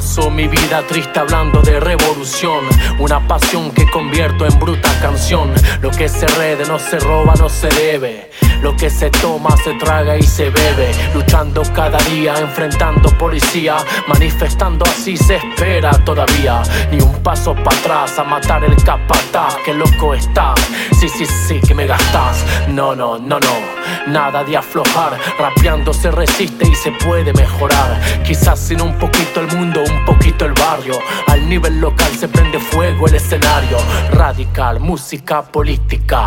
Mi vida triste hablando de revolución. Una pasión que convierto en bruta canción. Lo que se rede no se roba, no se debe. Lo que se toma, se traga y se bebe. Luchando cada día, enfrentando policía. Manifestando así se espera todavía. Ni un paso para atrás a matar el capataz. Que loco estás. Sí, sí, sí, que me gastas. No, no, no, no. Nada de aflojar. Rapeando se resiste y se puede mejorar. Quizás sin un poquito el mundo, Al nivel local se prende fuego el escenario. Radical, música política.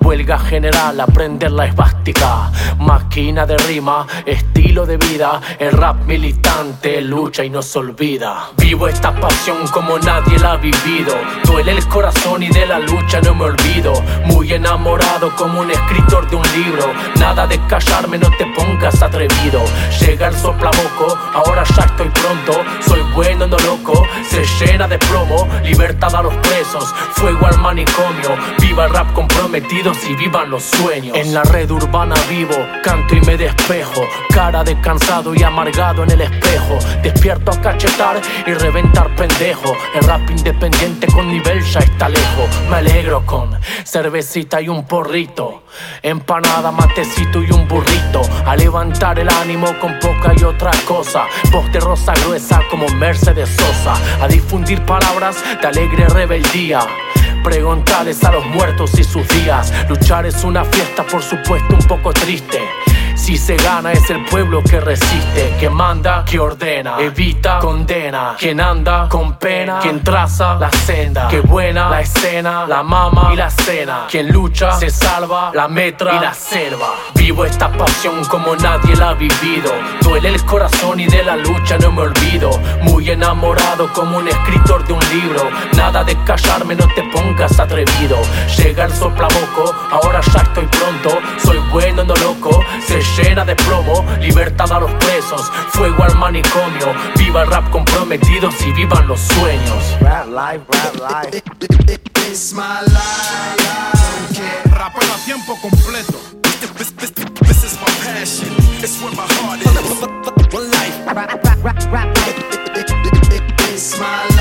Huelga general, aprender la esvástica. Máquina de rima, estilo de vida. El rap militante lucha y no se olvida. Vivo esta pasión como nadie la ha vivido. Duele el corazón y de la lucha no me olvido. Muy enamorado como un escritor de un libro. Nada de callarme, no te pongas atrevido. Llega el soplaboco, ahora ya estoy de plomo, libertad a los presos. Fuego al manicomio. Viva el rap comprometido y vivan los sueños. En la red urbana vivo, canto y me despejo. Cara de cansado y amargado en el espejo. Despierto a cachetar y reventar pendejo. El rap independiente con nivel ya está lejos. Me alegro con cervecita y un porrito. Empanada, matecito y un burrito. A levantar el ánimo con poca y otra cosa. Voz de rosa gruesa como Mercedes Sosa. A difundir palabras de alegre rebeldía. Preguntarles a los muertos y sus días. Luchar es una fiesta, por supuesto, un poco triste. Si se gana es el pueblo que resiste, que manda, que ordena, evita, condena, quien anda con pena, quien traza la senda, que buena la escena, la mama y la cena, quien lucha se salva, la metra y la selva. Vivo esta pasión como nadie la ha vivido, duele el corazón y de la lucha no me olvido, muy enamorado como un escritor de un libro, nada de callarme, no te pongas atrevido, llega el soplaboco, ahora ya estoy pronto, soy bueno, no loco, pechera de plomo, libertad a los presos, fuego al manicomio, viva el rap comprometido y vivan los sueños. Rap life, rap life. It's my life. Yeah. Rapero a tiempo completo. This, this, this, is my passion. It's where my heart is. One life. Rap, rap, rap, rap. It's my life.